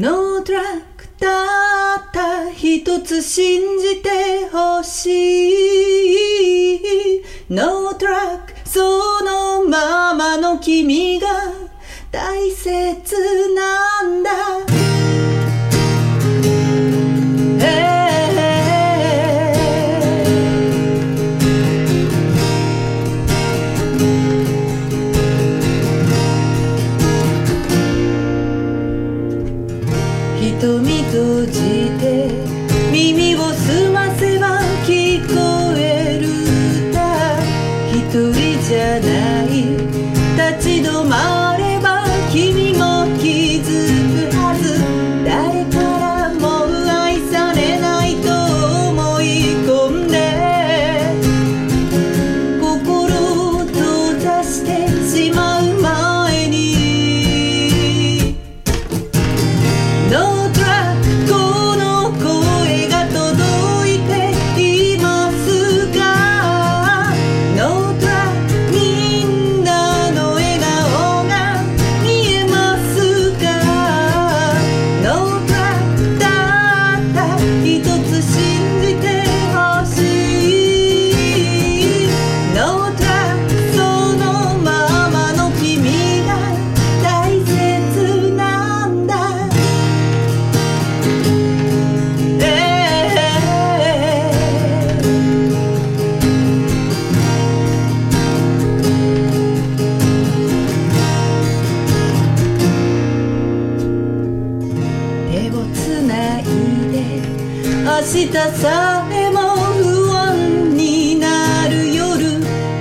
ノートラックたった一つ信じてほしい。ノートラックそのままの君が大切な瞳閉じて耳を澄ませば聞こえる歌。一人じゃない立ち止まる。明日さえも不安になる夜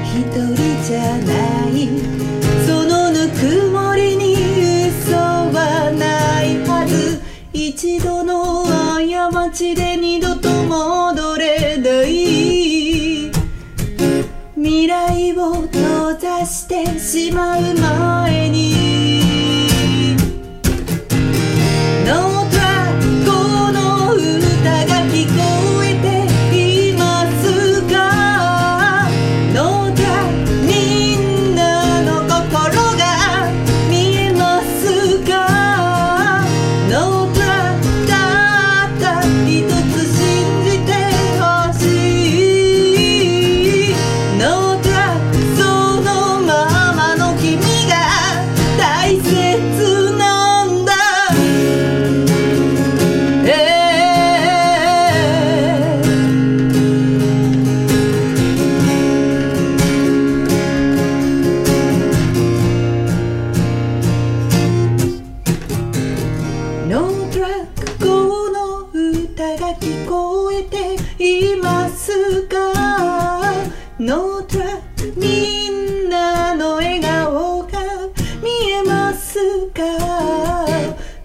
一人じゃない。そのぬくもりに嘘はないはず。一度の過ちで二度と戻れない。未来を閉ざしてしまうNo drug みんなの笑顔が見えますか？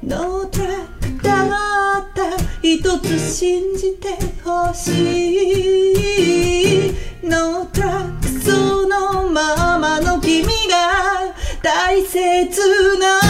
No drug たった一つ信じてほしい。 No drug そのままの君が大切な